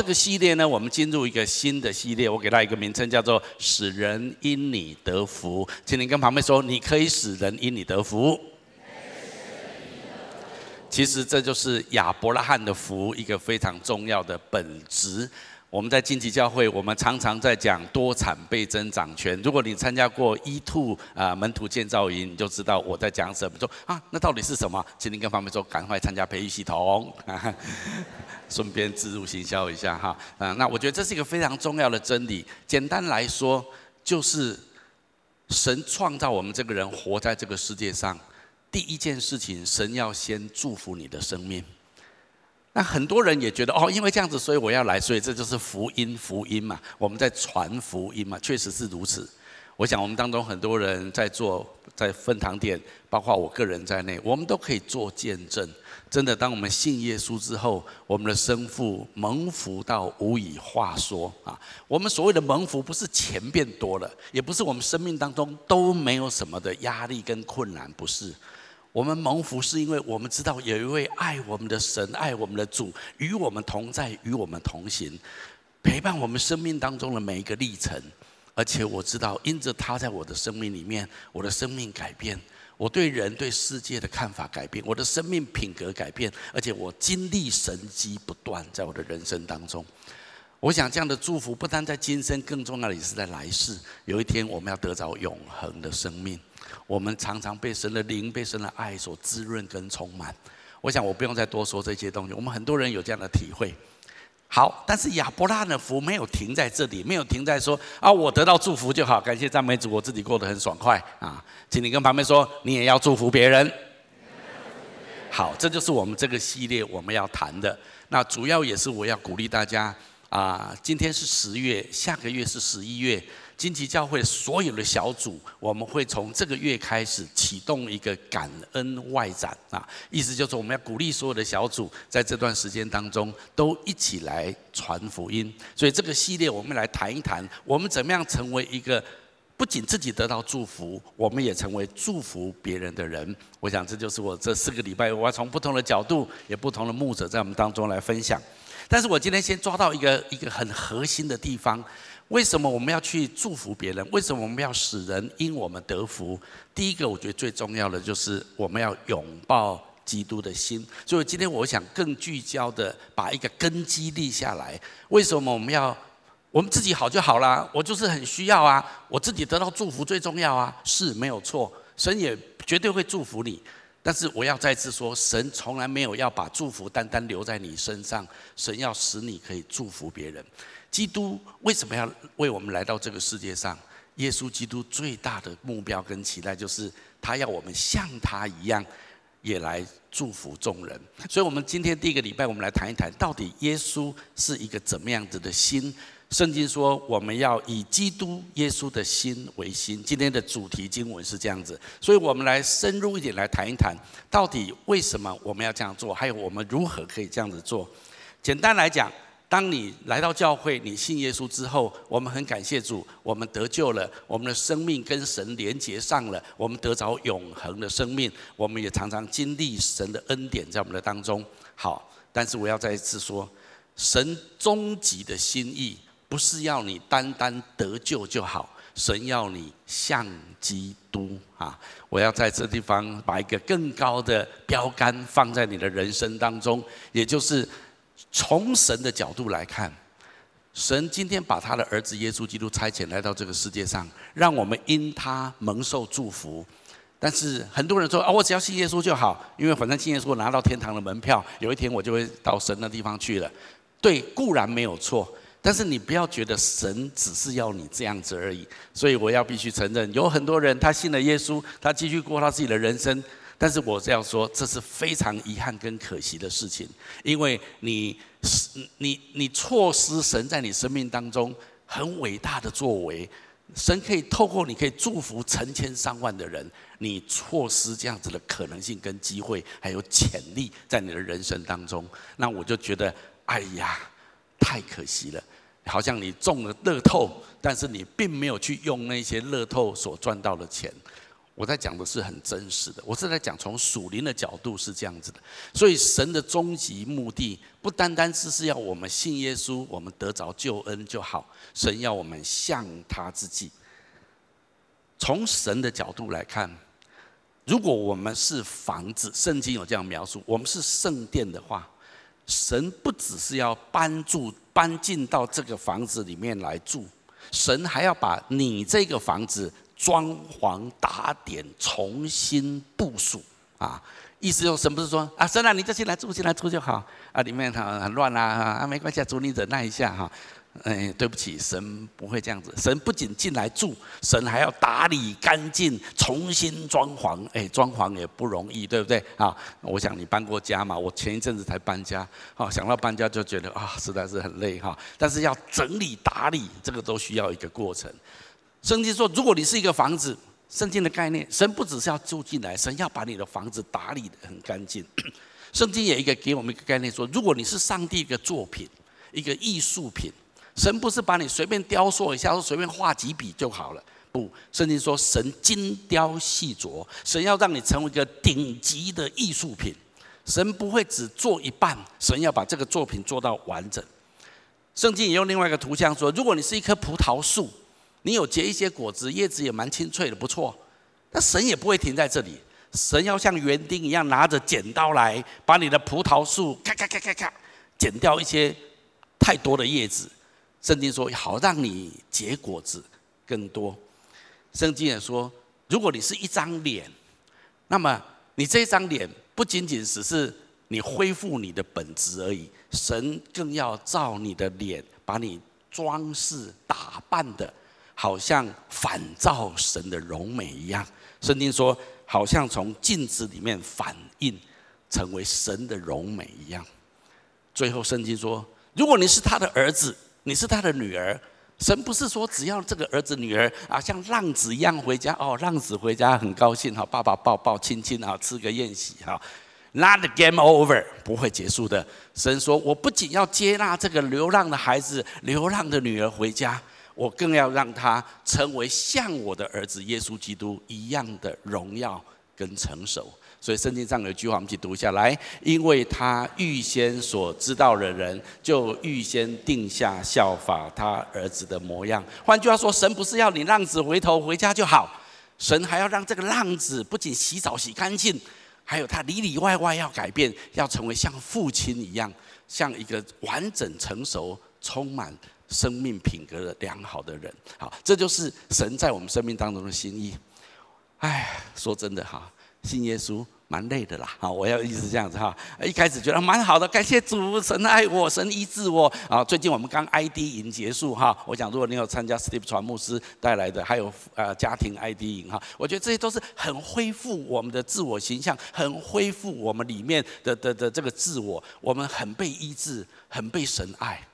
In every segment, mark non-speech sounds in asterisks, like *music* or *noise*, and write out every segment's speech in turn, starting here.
这个系列呢，我们进入一个新的系列，我给它一个名称，叫做“使人因你得福”。请您跟旁边说，你可以使人因你得福。其实这就是亚伯拉罕的福，一个非常重要的本质。我们在晋级教会，我们常常在讲多产倍增长权。如果你参加过 E2 啊门徒建造营，你就知道我在讲什么。说啊，那到底是什么？请你跟旁边说，赶快参加培育系统，*laughs* 顺便自入行销一下哈。啊，那我觉得这是一个非常重要的真理。简单来说，就是神创造我们这个人活在这个世界上，第一件事情，神要先祝福你的生命。那很多人也觉得哦，因为这样子，所以我要来，所以这就是福音，福音嘛，我们在传福音嘛，确实是如此。我想我们当中很多人在做，在分堂点，包括我个人在内，我们都可以做见证。真的，当我们信耶稣之后，我们的生父蒙福到无以话说啊！我们所谓的蒙福，不是钱变多了，也不是我们生命当中都没有什么的压力跟困难，不是。我们蒙福是因为我们知道有一位爱我们的神，爱我们的主，与我们同在，与我们同行，陪伴我们生命当中的每一个历程。而且我知道，因着他在我的生命里面，我的生命改变，我对人对世界的看法改变，我的生命品格改变，而且我经历神迹不断，在我的人生当中。我想这样的祝福不单在今生，更重要的也是在来世。有一天，我们要得着永恒的生命。我们常常被神的灵、被神的爱所滋润跟充满。我想我不用再多说这些东西。我们很多人有这样的体会。好，但是亚伯拉的福没有停在这里，没有停在说啊，我得到祝福就好，感谢赞美主，我自己过得很爽快啊。请你跟旁边说，你也要祝福别人。好，这就是我们这个系列我们要谈的。那主要也是我要鼓励大家啊，今天是十月，下个月是十一月。金旗教会所有的小组，我们会从这个月开始启动一个感恩外展啊，意思就是我们要鼓励所有的小组，在这段时间当中都一起来传福音。所以这个系列，我们来谈一谈，我们怎么样成为一个不仅自己得到祝福，我们也成为祝福别人的人。我想这就是我这四个礼拜，我要从不同的角度，也不同的牧者在我们当中来分享。但是我今天先抓到一个一个很核心的地方。为什么我们要去祝福别人？为什么我们要使人因我们得福？第一个，我觉得最重要的就是我们要拥抱基督的心。所以今天我想更聚焦的把一个根基立下来。为什么我们要我们自己好就好啦？我就是很需要啊，我自己得到祝福最重要啊，是没有错，神也绝对会祝福你。但是我要再次说，神从来没有要把祝福单单留在你身上，神要使你可以祝福别人。基督为什么要为我们来到这个世界上？耶稣基督最大的目标跟期待，就是他要我们像他一样，也来祝福众人。所以，我们今天第一个礼拜，我们来谈一谈，到底耶稣是一个怎么样子的心？圣经说，我们要以基督耶稣的心为心。今天的主题经文是这样子，所以我们来深入一点来谈一谈，到底为什么我们要这样做？还有我们如何可以这样子做？简单来讲。当你来到教会，你信耶稣之后，我们很感谢主，我们得救了，我们的生命跟神连接上了，我们得着永恒的生命，我们也常常经历神的恩典在我们的当中。好，但是我要再一次说，神终极的心意不是要你单单得救就好，神要你像基督啊！我要在这地方把一个更高的标杆放在你的人生当中，也就是。从神的角度来看，神今天把他的儿子耶稣基督差遣来到这个世界上，让我们因他蒙受祝福。但是很多人说啊，我只要信耶稣就好，因为反正信耶稣拿到天堂的门票，有一天我就会到神的地方去了。对，固然没有错，但是你不要觉得神只是要你这样子而已。所以我要必须承认，有很多人他信了耶稣，他继续过他自己的人生。但是我这样说，这是非常遗憾跟可惜的事情，因为你是你你错失神在你生命当中很伟大的作为，神可以透过你可以祝福成千上万的人，你错失这样子的可能性跟机会，还有潜力在你的人生当中，那我就觉得，哎呀，太可惜了，好像你中了乐透，但是你并没有去用那些乐透所赚到的钱。我在讲的是很真实的，我是在讲从属灵的角度是这样子的。所以神的终极目的不单单只是要我们信耶稣，我们得着救恩就好。神要我们向他自己。从神的角度来看，如果我们是房子，圣经有这样描述，我们是圣殿的话，神不只是要搬住、搬进到这个房子里面来住，神还要把你这个房子。装潢打点，重新部署啊！意思就是神不是说啊，神啊，你就进来住进来住就好啊，里面很很乱啊啊，没关系，主你忍耐一下哈。哎，对不起，神不会这样子。神不仅进来住，神还要打理干净，重新装潢。哎，装潢也不容易，对不对啊？我想你搬过家嘛，我前一阵子才搬家，好想到搬家就觉得啊，实在是很累哈。但是要整理打理，这个都需要一个过程。圣经说，如果你是一个房子，圣经的概念，神不只是要住进来，神要把你的房子打理得很干净。*coughs* 圣经也一个给我们一个概念说，如果你是上帝一个作品，一个艺术品，神不是把你随便雕塑一下，或随便画几笔就好了。不，圣经说神精雕细琢，神要让你成为一个顶级的艺术品。神不会只做一半，神要把这个作品做到完整。圣经也用另外一个图像说，如果你是一棵葡萄树。你有结一些果子，叶子也蛮清脆的，不错。那神也不会停在这里，神要像园丁一样拿着剪刀来，把你的葡萄树咔咔咔咔咔剪掉一些太多的叶子。圣经说，好让你结果子更多。圣经也说，如果你是一张脸，那么你这张脸不仅仅只是你恢复你的本质而已，神更要照你的脸，把你装饰打扮的。好像反照神的荣美一样，圣经说，好像从镜子里面反映成为神的荣美一样。最后，圣经说，如果你是他的儿子，你是他的女儿，神不是说只要这个儿子女儿啊，像浪子一样回家哦，浪子回家很高兴哈，爸爸抱抱亲亲啊，吃个宴席哈，Not game over，不会结束的。神说，我不仅要接纳这个流浪的孩子、流浪的女儿回家。我更要让他成为像我的儿子耶稣基督一样的荣耀跟成熟。所以圣经上有一句话，我们一起读下来：因为他预先所知道的人，就预先定下效法他儿子的模样。换句话说，神不是要你浪子回头回家就好，神还要让这个浪子不仅洗澡洗干净，还有他里里外外要改变，要成为像父亲一样，像一个完整成熟、充满。生命品格的良好的人，好，这就是神在我们生命当中的心意。哎，说真的哈，信耶稣蛮累的啦。好，我要一直这样子哈。一开始觉得蛮好的，感谢主，神爱我，神医治我。啊，最近我们刚 ID 营结束哈，我想如果你有参加 Steve 传牧师带来的，还有呃家庭 ID 营哈，我觉得这些都是很恢复我们的自我形象，很恢复我们里面的的的这个自我，我们很被医治，很被神爱。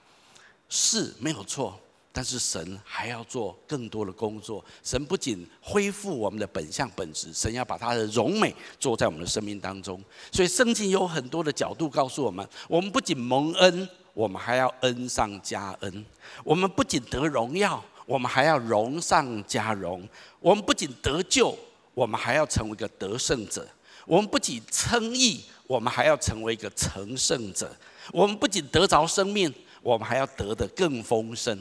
是没有错，但是神还要做更多的工作。神不仅恢复我们的本相本质，神要把他的荣美做在我们的生命当中。所以圣经有很多的角度告诉我们：我们不仅蒙恩，我们还要恩上加恩；我们不仅得荣耀，我们还要荣上加荣；我们不仅得救，我们还要成为一个得胜者；我们不仅称义，我们还要成为一个成圣者；我们不仅得着生命。我们还要得的更丰盛。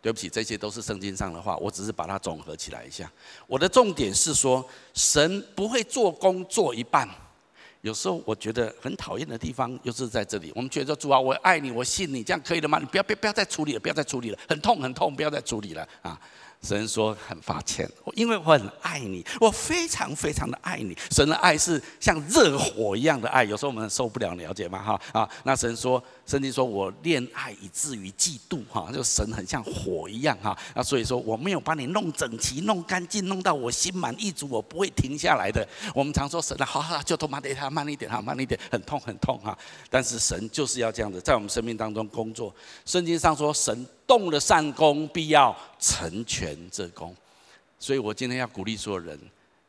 对不起，这些都是圣经上的话，我只是把它总合起来一下。我的重点是说，神不会做工做一半。有时候我觉得很讨厌的地方，又是在这里。我们觉得主啊，我爱你，我信你，这样可以了吗？你不要，不要，不要再处理了，不要再处理了，很痛，很痛，不要再处理了啊！神说很抱歉，因为我很爱你，我非常非常的爱你。神的爱是像热火一样的爱，有时候我们受不了，了解吗？哈啊，那神说，圣经说我恋爱以至于嫉妒，哈，就神很像火一样，哈。那所以说我没有把你弄整齐、弄干净、弄到我心满意足，我不会停下来的。我们常说神啊，好好，就多慢点，他慢一点，哈，慢一点，很痛很痛哈。但是神就是要这样子，在我们生命当中工作。圣经上说神。动了善功，必要成全这功。所以我今天要鼓励所有人，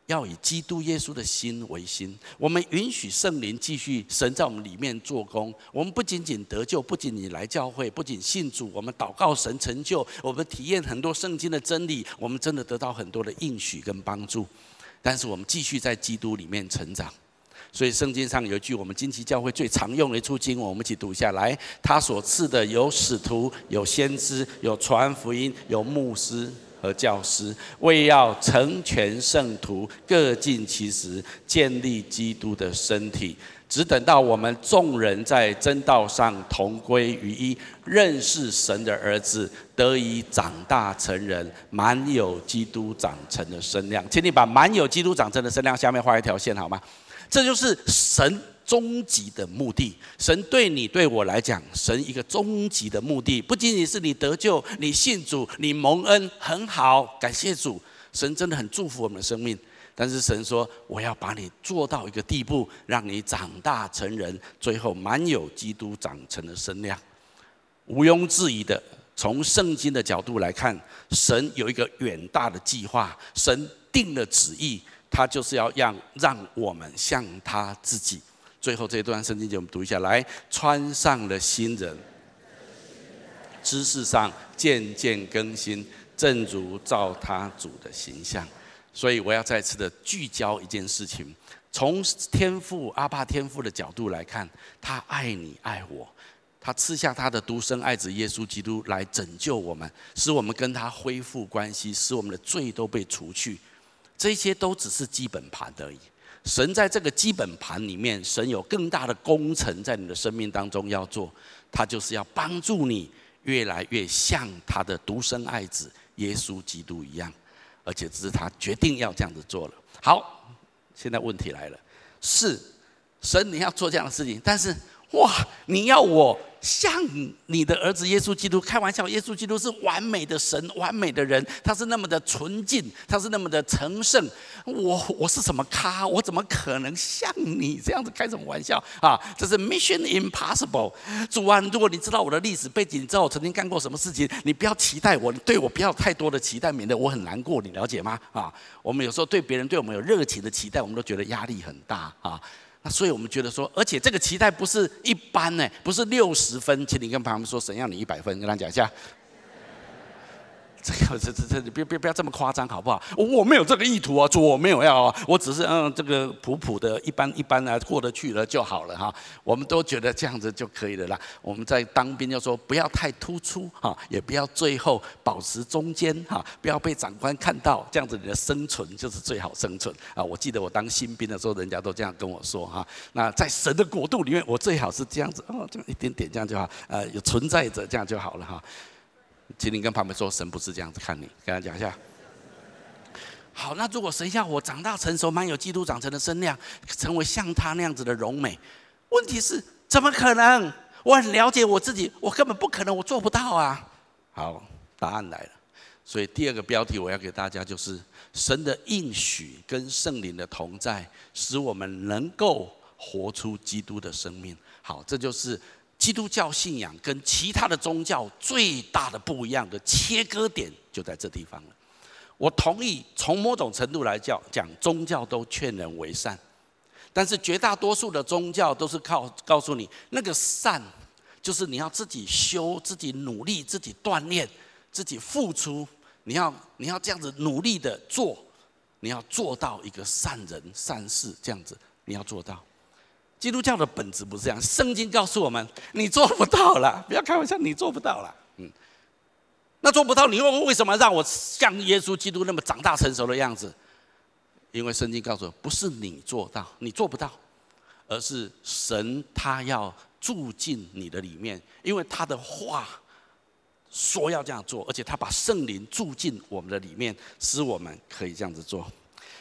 要以基督耶稣的心为心。我们允许圣灵继续神在我们里面做工。我们不仅仅得救，不仅仅来教会，不仅信主，我们祷告神成就，我们体验很多圣经的真理，我们真的得到很多的应许跟帮助。但是我们继续在基督里面成长。所以圣经上有一句我们金旗教会最常用的一处经文，我们一起读下来。他所赐的有使徒，有先知，有传福音，有牧师和教师，为要成全圣徒，各尽其职，建立基督的身体。只等到我们众人在真道上同归于一，认识神的儿子，得以长大成人，满有基督长成的身量。请你把满有基督长成的身量下面画一条线好吗？这就是神终极的目的。神对你、对我来讲，神一个终极的目的，不仅仅是你得救、你信主、你蒙恩，很好，感谢主。神真的很祝福我们的生命。但是神说：“我要把你做到一个地步，让你长大成人，最后满有基督长成的身量。”毋庸置疑的，从圣经的角度来看，神有一个远大的计划，神定了旨意。他就是要让让我们像他自己。最后这一段圣经节我们读一下来，穿上了新人，知识上渐渐更新，正如照他主的形象。所以我要再次的聚焦一件事情：从天父阿爸天父的角度来看，他爱你爱我，他赐下他的独生爱子耶稣基督来拯救我们，使我们跟他恢复关系，使我们的罪都被除去。这些都只是基本盘而已。神在这个基本盘里面，神有更大的工程在你的生命当中要做。他就是要帮助你越来越像他的独生爱子耶稣基督一样，而且只是他决定要这样子做了。好，现在问题来了：是神你要做这样的事情，但是哇，你要我。像你的儿子耶稣基督，开玩笑，耶稣基督是完美的神，完美的人，他是那么的纯净，他是那么的成圣。我我是什么咖？我怎么可能像你这样子开什么玩笑啊？这是 Mission Impossible。主啊，如果你知道我的历史背景，你知道我曾经干过什么事情，你不要期待我，你对我不要太多的期待，免得我很难过。你了解吗？啊，我们有时候对别人对我们有热情的期待，我们都觉得压力很大啊。那所以我们觉得说，而且这个期待不是一般呢，不是六十分，请你跟旁边说，谁要你一百分，跟他讲一下。这个这这这，别别不要这么夸张好不好？我没有这个意图啊，主我没有要啊，我只是嗯这个普普的一般一般啊过得去了就好了哈。我们都觉得这样子就可以了啦。我们在当兵就说不要太突出哈，也不要最后保持中间哈，不要被长官看到，这样子你的生存就是最好生存啊。我记得我当新兵的时候，人家都这样跟我说哈。那在神的国度里面，我最好是这样子哦，这样一点点这样就好，呃，有存在着这样就好了哈。请你跟旁边说，神不是这样子看你，跟他讲一下。好，那如果神要我长大成熟，满有基督长成的身量，成为像他那样子的荣美，问题是怎么可能？我很了解我自己，我根本不可能，我做不到啊。好，答案来了。所以第二个标题我要给大家就是：神的应许跟圣灵的同在，使我们能够活出基督的生命。好，这就是。基督教信仰跟其他的宗教最大的不一样的切割点就在这地方了。我同意，从某种程度来讲，讲宗教都劝人为善，但是绝大多数的宗教都是靠告诉你，那个善就是你要自己修、自己努力、自己锻炼、自己付出，你要你要这样子努力的做，你要做到一个善人善事，这样子你要做到。基督教的本质不是这样，圣经告诉我们，你做不到了，不要开玩笑，你做不到了。嗯，那做不到，你问我为什么让我像耶稣基督那么长大成熟的样子？因为圣经告诉我，不是你做到，你做不到，而是神他要住进你的里面，因为他的话说要这样做，而且他把圣灵住进我们的里面，使我们可以这样子做。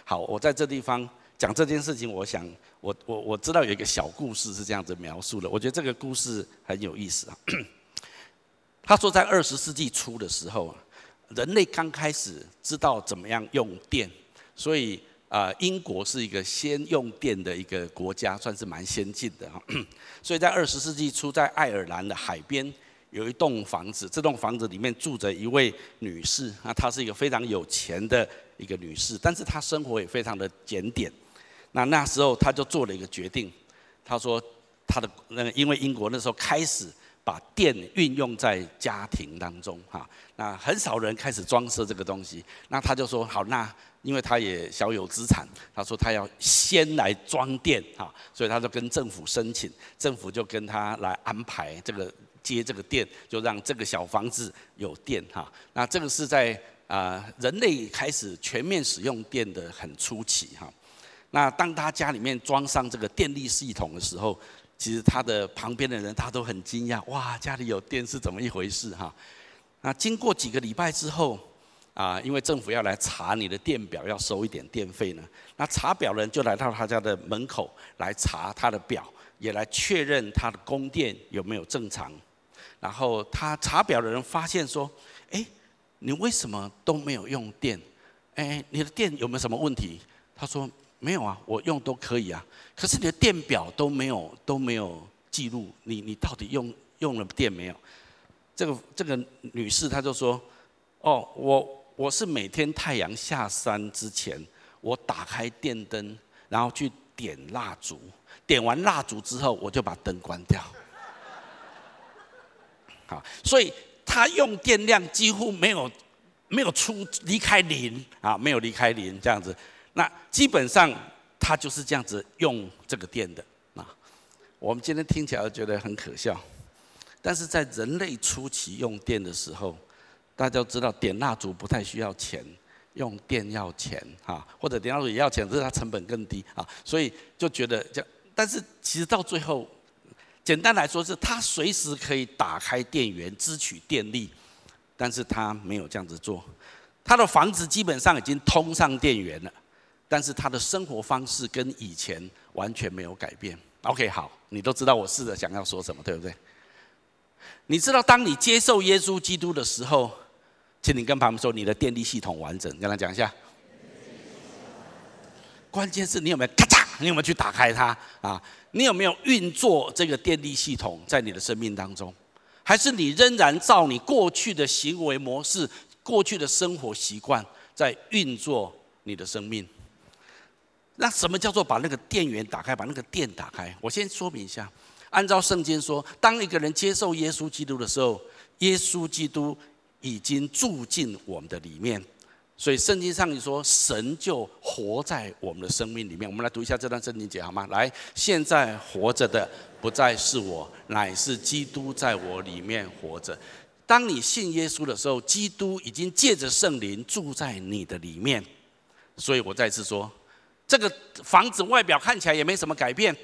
好，我在这地方讲这件事情，我想。我我我知道有一个小故事是这样子描述的，我觉得这个故事很有意思啊。*clears throat* 他说，在二十世纪初的时候啊，人类刚开始知道怎么样用电，所以啊，英国是一个先用电的一个国家，算是蛮先进的哈。*clears throat* 所以在二十世纪初，在爱尔兰的海边有一栋房子，这栋房子里面住着一位女士，啊她是一个非常有钱的一个女士，但是她生活也非常的检点。那那时候他就做了一个决定，他说他的那个因为英国那时候开始把电运用在家庭当中哈。那很少人开始装设这个东西，那他就说好，那因为他也小有资产，他说他要先来装电哈，所以他就跟政府申请，政府就跟他来安排这个接这个电，就让这个小房子有电哈。那这个是在啊人类开始全面使用电的很初期哈。那当他家里面装上这个电力系统的时候，其实他的旁边的人他都很惊讶，哇，家里有电是怎么一回事哈？那经过几个礼拜之后，啊，因为政府要来查你的电表，要收一点电费呢。那查表人就来到他家的门口来查他的表，也来确认他的供电有没有正常。然后他查表的人发现说，哎，你为什么都没有用电？哎，你的电有没有什么问题？他说。没有啊，我用都可以啊。可是你的电表都没有都没有记录，你你到底用用了电没有？这个这个女士她就说：“哦，我我是每天太阳下山之前，我打开电灯，然后去点蜡烛，点完蜡烛之后，我就把灯关掉。*laughs* 好，所以她用电量几乎没有没有出离开零啊，没有离开零这样子。”那基本上他就是这样子用这个电的啊。我们今天听起来觉得很可笑，但是在人类初期用电的时候，大家知道点蜡烛不太需要钱，用电要钱哈，或者点蜡烛也要钱，只是它成本更低啊，所以就觉得这。但是其实到最后，简单来说是他随时可以打开电源支取电力，但是他没有这样子做，他的房子基本上已经通上电源了。但是他的生活方式跟以前完全没有改变。OK，好，你都知道我试着想要说什么，对不对？你知道，当你接受耶稣基督的时候，请你跟旁边说，你的电力系统完整，跟他讲一下。关键是你有没有咔嚓？你有没有去打开它啊？你有没有运作这个电力系统在你的生命当中？还是你仍然照你过去的行为模式、过去的生活习惯在运作你的生命？那什么叫做把那个电源打开，把那个电打开？我先说明一下，按照圣经说，当一个人接受耶稣基督的时候，耶稣基督已经住进我们的里面，所以圣经上你说，神就活在我们的生命里面。我们来读一下这段圣经节好吗？来，现在活着的不再是我，乃是基督在我里面活着。当你信耶稣的时候，基督已经借着圣灵住在你的里面。所以我再次说。这个房子外表看起来也没什么改变，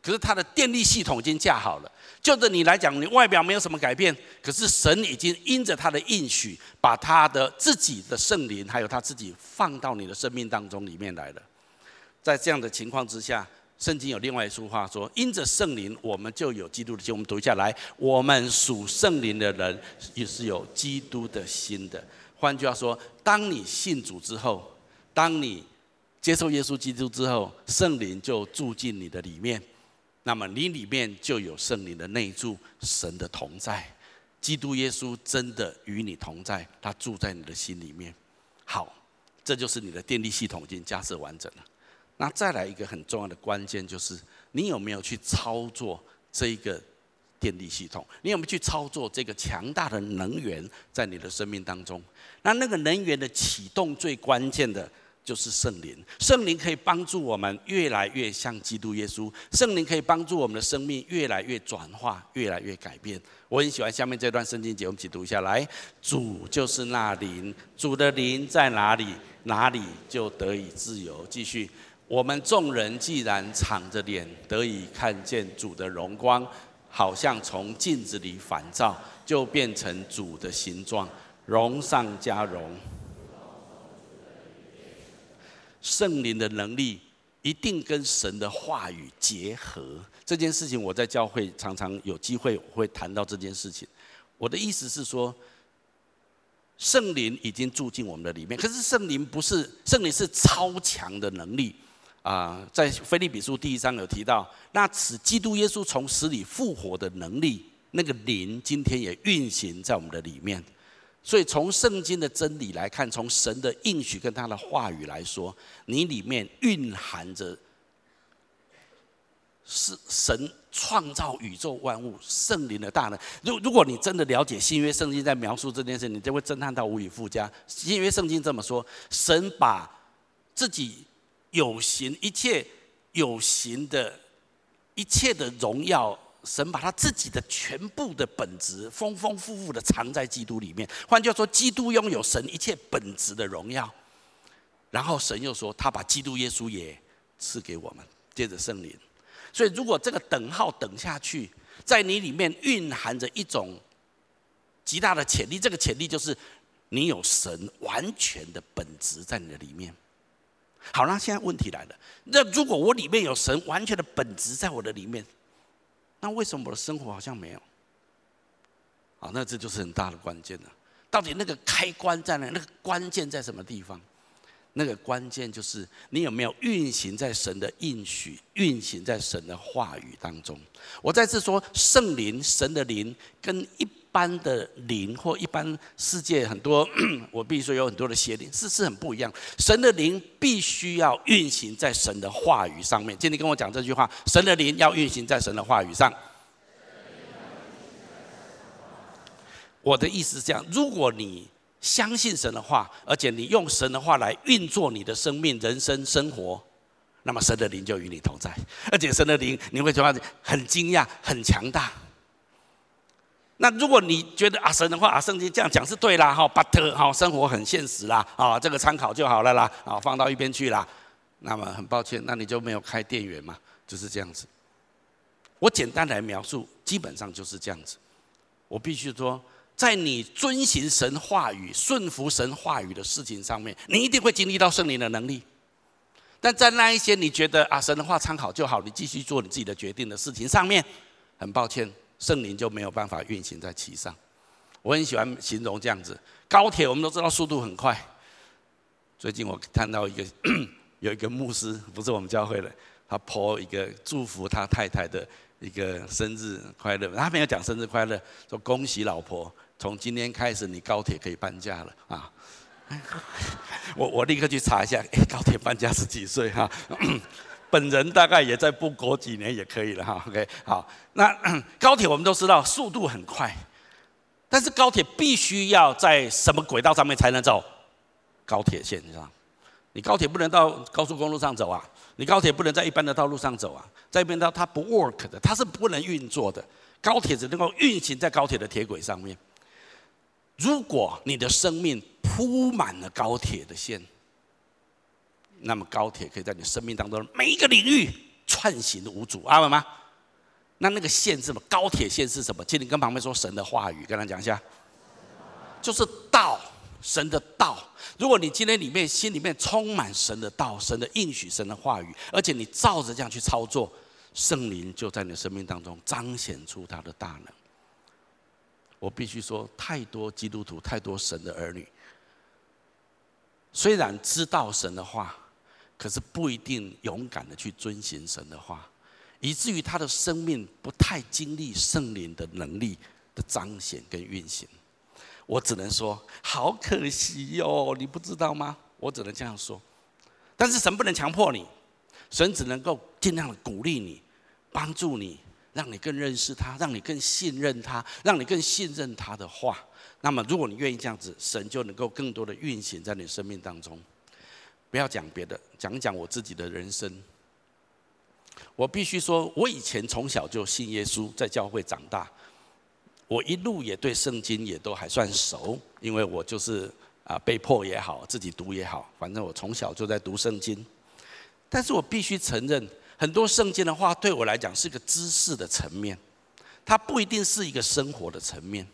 可是它的电力系统已经架好了。就着你来讲，你外表没有什么改变，可是神已经因着他的应许，把他的自己的圣灵，还有他自己放到你的生命当中里面来了。在这样的情况之下，圣经有另外一句话说：“因着圣灵，我们就有基督的心。”我们读下来，我们属圣灵的人也是有基督的心的。换句话说，当你信主之后，当你接受耶稣基督之后，圣灵就住进你的里面，那么你里面就有圣灵的内住，神的同在，基督耶稣真的与你同在，他住在你的心里面。好，这就是你的电力系统已经架设完整了。那再来一个很重要的关键，就是你有没有去操作这一个电力系统？你有没有去操作这个强大的能源在你的生命当中？那那个能源的启动最关键的。就是圣灵，圣灵可以帮助我们越来越像基督耶稣，圣灵可以帮助我们的生命越来越转化，越来越改变。我很喜欢下面这段圣经节，我们一起读下来。主就是那灵，主的灵在哪里，哪里就得以自由。继续，我们众人既然敞着脸得以看见主的荣光，好像从镜子里反照，就变成主的形状，荣上加荣。圣灵的能力一定跟神的话语结合，这件事情我在教会常常有机会会谈到这件事情。我的意思是说，圣灵已经住进我们的里面，可是圣灵不是圣灵是超强的能力啊，在腓立比书第一章有提到，那此基督耶稣从死里复活的能力，那个灵今天也运行在我们的里面。所以，从圣经的真理来看，从神的应许跟他的话语来说，你里面蕴含着是神创造宇宙万物圣灵的大能。如如果你真的了解新约圣经在描述这件事，你就会震撼到无以复加。新约圣经这么说：神把自己有形一切有形的一切的荣耀，神把他自己的全部的本质丰丰富富的藏在基督里面。换句话说，基督拥有神一切本质的荣耀。然后神又说，他把基督耶稣也赐给我们，借着圣灵。所以，如果这个等号等下去，在你里面蕴含着一种极大的潜力，这个潜力就是你有神完全的本质在你的里面。好，那现在问题来了，那如果我里面有神完全的本质在我的里面，那为什么我的生活好像没有？好，那这就是很大的关键了。到底那个开关在哪？那个关键在什么地方？那个关键就是你有没有运行在神的应许，运行在神的话语当中。我再次说，圣灵、神的灵跟一般的灵或一般世界很多，*clears throat* 我必须说有很多的邪灵是是很不一样。神的灵必须要运行在神的话语上面。今天跟我讲这句话，神的灵要运行在神的话语上。我的意思是这样，如果你相信神的话，而且你用神的话来运作你的生命、人生、生活，那么神的灵就与你同在，而且神的灵你会觉得很惊讶、很强大。那如果你觉得啊，神的话啊，圣经这样讲是对啦，哈，but 哈，生活很现实啦，啊，这个参考就好了啦，啊，放到一边去啦。那么很抱歉，那你就没有开电源嘛，就是这样子。我简单来描述，基本上就是这样子。我必须说。在你遵行神话语、顺服神话语的事情上面，你一定会经历到圣灵的能力。但在那一些你觉得啊，神的话参考就好，你继续做你自己的决定的事情上面，很抱歉，圣灵就没有办法运行在其上。我很喜欢形容这样子，高铁我们都知道速度很快。最近我看到一个 *coughs* 有一个牧师，不是我们教会的，他 po 一个祝福他太太的一个生日快乐，他没有讲生日快乐，说恭喜老婆。从今天开始，你高铁可以搬家了啊！*laughs* 我我立刻去查一下，哎，高铁搬家是几岁哈？本人大概也再不过几年也可以了哈。OK，好，那 *clears throat* 高铁我们都知道速度很快，但是高铁必须要在什么轨道上面才能走？高铁线上，你高铁不能到高速公路上走啊，你高铁不能在一般的道路上走啊，在一般道它不 work 的，它是不能运作的。高铁只能够运行在高铁的铁轨上面。如果你的生命铺满了高铁的线，那么高铁可以在你生命当中每一个领域穿行无阻，阿们吗？那那个线是什么？高铁线是什么？请你跟旁边说神的话语，跟他讲一下，就是道，神的道。如果你今天里面心里面充满神的道、神的应许、神的话语，而且你照着这样去操作，圣灵就在你生命当中彰显出他的大能。我必须说，太多基督徒，太多神的儿女，虽然知道神的话，可是不一定勇敢的去遵行神的话，以至于他的生命不太经历圣灵的能力的彰显跟运行。我只能说，好可惜哟，你不知道吗？我只能这样说。但是神不能强迫你，神只能够尽量的鼓励你，帮助你。让你更认识他，让你更信任他，让你更信任他的话。那么，如果你愿意这样子，神就能够更多的运行在你生命当中。不要讲别的，讲讲我自己的人生。我必须说，我以前从小就信耶稣，在教会长大。我一路也对圣经也都还算熟，因为我就是啊被迫也好，自己读也好，反正我从小就在读圣经。但是我必须承认。很多圣经的话对我来讲是个知识的层面，它不一定是一个生活的层面。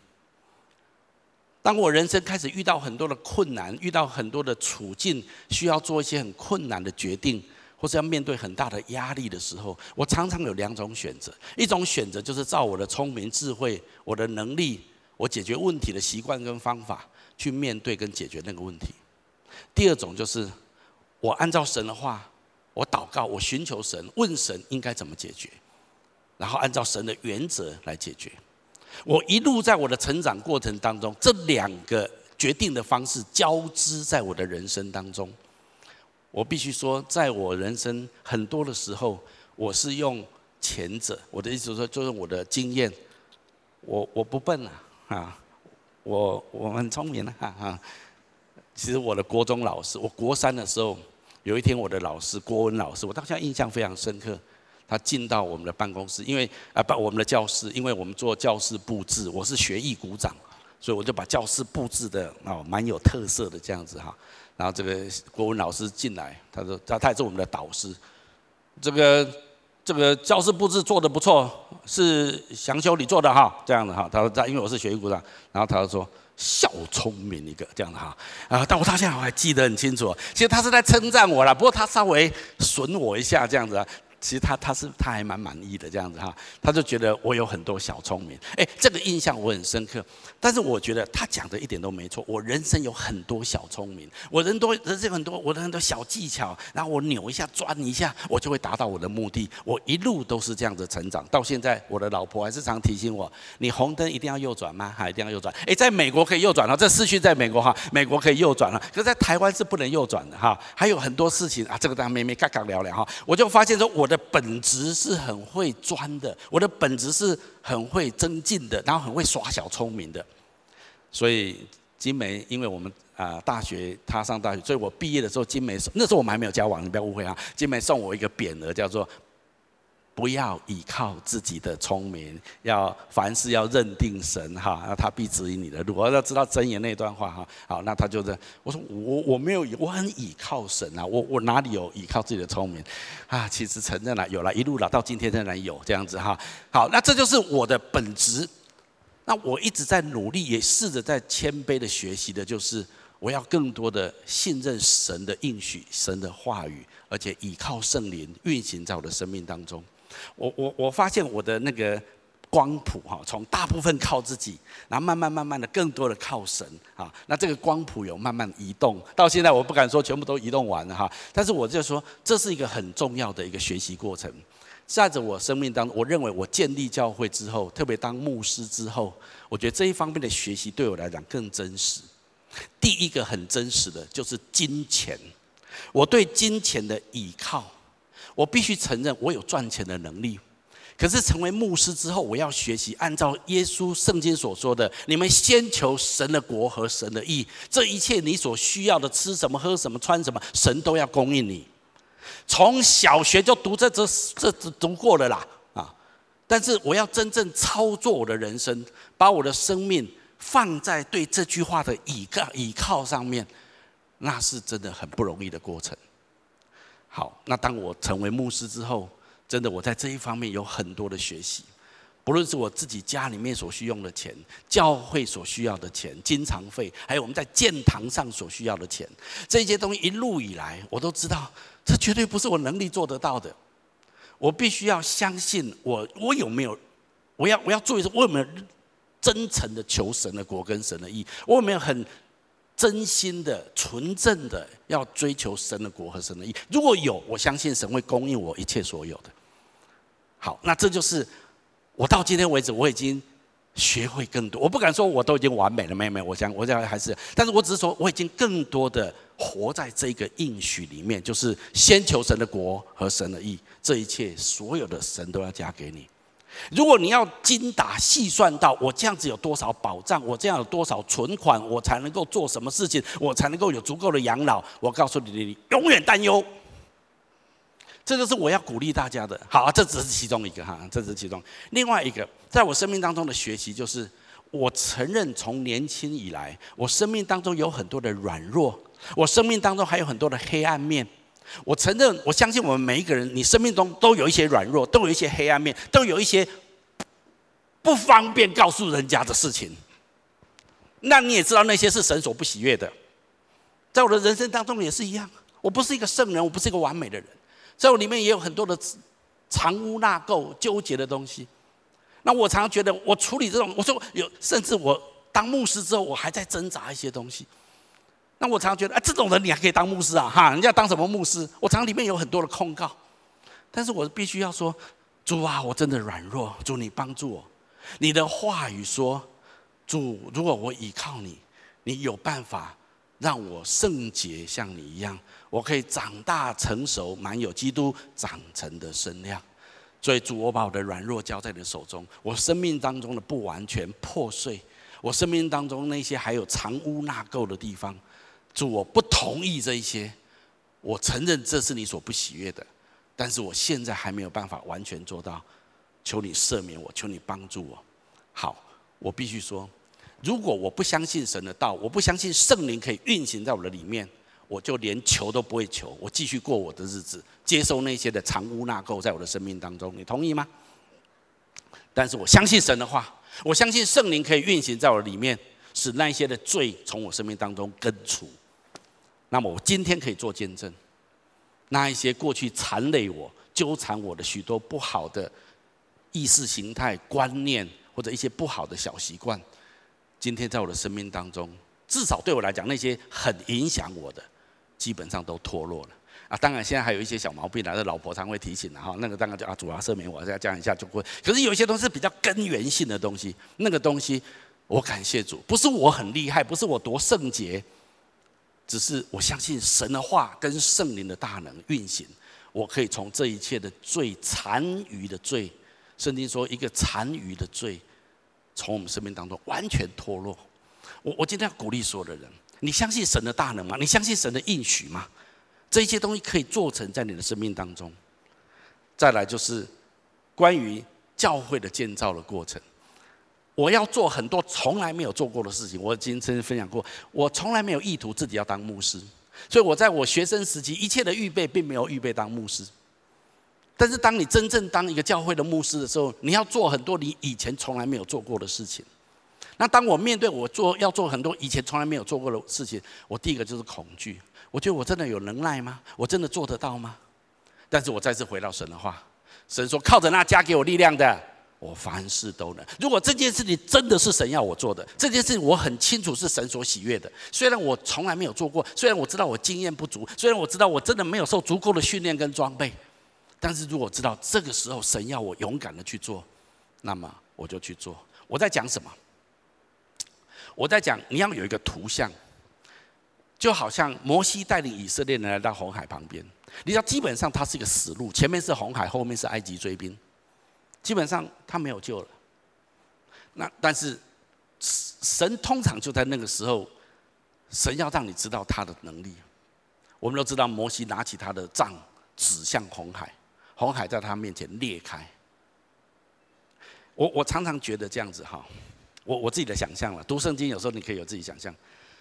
当我人生开始遇到很多的困难，遇到很多的处境，需要做一些很困难的决定，或是要面对很大的压力的时候，我常常有两种选择：一种选择就是照我的聪明智慧、我的能力、我解决问题的习惯跟方法去面对跟解决那个问题；第二种就是我按照神的话。我祷告，我寻求神，问神应该怎么解决，然后按照神的原则来解决。我一路在我的成长过程当中，这两个决定的方式交织在我的人生当中。我必须说，在我人生很多的时候，我是用前者。我的意思是说，就是我的经验，我我不笨啊，啊，我我很聪明啊，啊。其实我的国中老师，我国三的时候，有一天我的老师国文老师，我当下印象非常深刻。他进到我们的办公室，因为啊不，我们的教室，因为我们做教室布置，我是学艺股长，所以我就把教室布置的哦蛮有特色的这样子哈。然后这个国文老师进来，他说他他也是我们的导师，这个这个教室布置做的不错，是祥修你做的哈，这样的哈。他说他因为我是学艺股长，然后他就说小聪明一个这样的哈啊，但我到现在我还记得很清楚，其实他是在称赞我啦，不过他稍微损我一下这样子啊。其实他他是他还蛮满意的这样子哈，他就觉得我有很多小聪明，哎，这个印象我很深刻。但是我觉得他讲的一点都没错，我人生有很多小聪明，我人多人生很多，我的很多小技巧，然后我扭一下转一下，我就会达到我的目的。我一路都是这样子成长，到现在我的老婆还是常提醒我：你红灯一定要右转吗？还一定要右转？哎，在美国可以右转了，这市区在美国哈，美国可以右转了，可是在台湾是不能右转的哈。还有很多事情啊，这个大家没没嘎嘎聊聊哈，我就发现说我。的本质是很会钻的，我的本质是很会增进的，然后很会耍小聪明的。所以金梅，因为我们啊大学她上大学，所以我毕业的时候，金梅那时候我们还没有交往，你不要误会啊。金梅送我一个匾额，叫做。不要倚靠自己的聪明，要凡事要认定神哈，那他必指引你的路。我要知道箴言那段话哈，好，那他就这，我说我我没有，我很倚靠神啊，我我哪里有倚靠自己的聪明啊？其实承认了，有了一路了，到今天仍然有这样子哈。好，那这就是我的本质。那我一直在努力，也试着在谦卑的学习的，就是我要更多的信任神的应许，神的话语，而且倚靠圣灵运行在我的生命当中。我我我发现我的那个光谱哈，从大部分靠自己，然后慢慢慢慢的更多的靠神啊，那这个光谱有慢慢移动，到现在我不敢说全部都移动完了哈，但是我就说这是一个很重要的一个学习过程。在着我生命当中，我认为我建立教会之后，特别当牧师之后，我觉得这一方面的学习对我来讲更真实。第一个很真实的就是金钱，我对金钱的倚靠。我必须承认，我有赚钱的能力。可是成为牧师之后，我要学习按照耶稣圣经所说的：“你们先求神的国和神的义，这一切你所需要的，吃什么、喝什么、穿什么，神都要供应你。”从小学就读这这这读过了啦啊！但是我要真正操作我的人生，把我的生命放在对这句话的倚靠倚靠上面，那是真的很不容易的过程。好，那当我成为牧师之后，真的我在这一方面有很多的学习，不论是我自己家里面所需用的钱，教会所需要的钱，经常费，还有我们在建堂上所需要的钱，这些东西一路以来，我都知道，这绝对不是我能力做得到的。我必须要相信我，我有没有，我要我要做一次，我有没有真诚的求神的国跟神的义，我有没有很。真心的、纯正的要追求神的国和神的义，如果有，我相信神会供应我一切所有的。好，那这就是我到今天为止，我已经学会更多。我不敢说我都已经完美了，妹妹，我想我想还是，但是我只是说我已经更多的活在这个应许里面，就是先求神的国和神的义，这一切所有的神都要加给你。如果你要精打细算到我这样子有多少保障，我这样有多少存款，我才能够做什么事情，我才能够有足够的养老，我告诉你，你永远担忧。这就是我要鼓励大家的。好，这只是其中一个哈，这只是其中另外一个，在我生命当中的学习就是，我承认从年轻以来，我生命当中有很多的软弱，我生命当中还有很多的黑暗面。我承认，我相信我们每一个人，你生命中都有一些软弱，都有一些黑暗面，都有一些不方便告诉人家的事情。那你也知道，那些是神所不喜悦的。在我的人生当中也是一样，我不是一个圣人，我不是一个完美的人，在我里面也有很多的藏污纳垢、纠结的东西。那我常常觉得，我处理这种，我说有，甚至我当牧师之后，我还在挣扎一些东西。那我常常觉得，哎，这种人你还可以当牧师啊？哈，人家当什么牧师？我常里面有很多的控告，但是我必须要说，主啊，我真的软弱，主你帮助我。你的话语说，主，如果我倚靠你，你有办法让我圣洁，像你一样，我可以长大成熟，满有基督长成的身量。所以主，我把我的软弱交在你的手中，我生命当中的不完全破碎，我生命当中那些还有藏污纳垢的地方，主，我不同意这一些，我承认这是你所不喜悦的，但是我现在还没有办法完全做到，求你赦免我，求你帮助我。好，我必须说，如果我不相信神的道，我不相信圣灵可以运行在我的里面。我就连求都不会求，我继续过我的日子，接受那些的藏污纳垢在我的生命当中，你同意吗？但是我相信神的话，我相信圣灵可以运行在我的里面，使那些的罪从我生命当中根除。那么我今天可以做见证，那一些过去缠累我、纠缠我的许多不好的意识形态、观念或者一些不好的小习惯，今天在我的生命当中，至少对我来讲，那些很影响我的。基本上都脱落了啊！当然，现在还有一些小毛病，那老婆常会提醒的哈。那个当然就啊，主要赦免我，再讲一下就会。可是有一些东西比较根源性的东西，那个东西我感谢主，不是我很厉害，不是我多圣洁，只是我相信神的话跟圣灵的大能运行，我可以从这一切的罪残余的罪，圣经说一个残余的罪，从我们生命当中完全脱落。我我今天要鼓励所有的人。你相信神的大能吗？你相信神的应许吗？这一些东西可以做成在你的生命当中。再来就是关于教会的建造的过程。我要做很多从来没有做过的事情。我今天曾经分享过，我从来没有意图自己要当牧师，所以我在我学生时期一切的预备并没有预备当牧师。但是当你真正当一个教会的牧师的时候，你要做很多你以前从来没有做过的事情。那当我面对我做要做很多以前从来没有做过的事情，我第一个就是恐惧。我觉得我真的有能耐吗？我真的做得到吗？但是我再次回到神的话，神说靠着那加给我力量的，我凡事都能。如果这件事情真的是神要我做的，这件事情我很清楚是神所喜悦的。虽然我从来没有做过，虽然我知道我经验不足，虽然我知道我真的没有受足够的训练跟装备，但是如果知道这个时候神要我勇敢的去做，那么我就去做。我在讲什么？我在讲，你要有一个图像，就好像摩西带领以色列人来到红海旁边，你知道，基本上它是一个死路，前面是红海，后面是埃及追兵，基本上他没有救了。那但是神通常就在那个时候，神要让你知道他的能力。我们都知道，摩西拿起他的杖指向红海，红海在他面前裂开。我我常常觉得这样子哈。我我自己的想象了，读圣经有时候你可以有自己想象。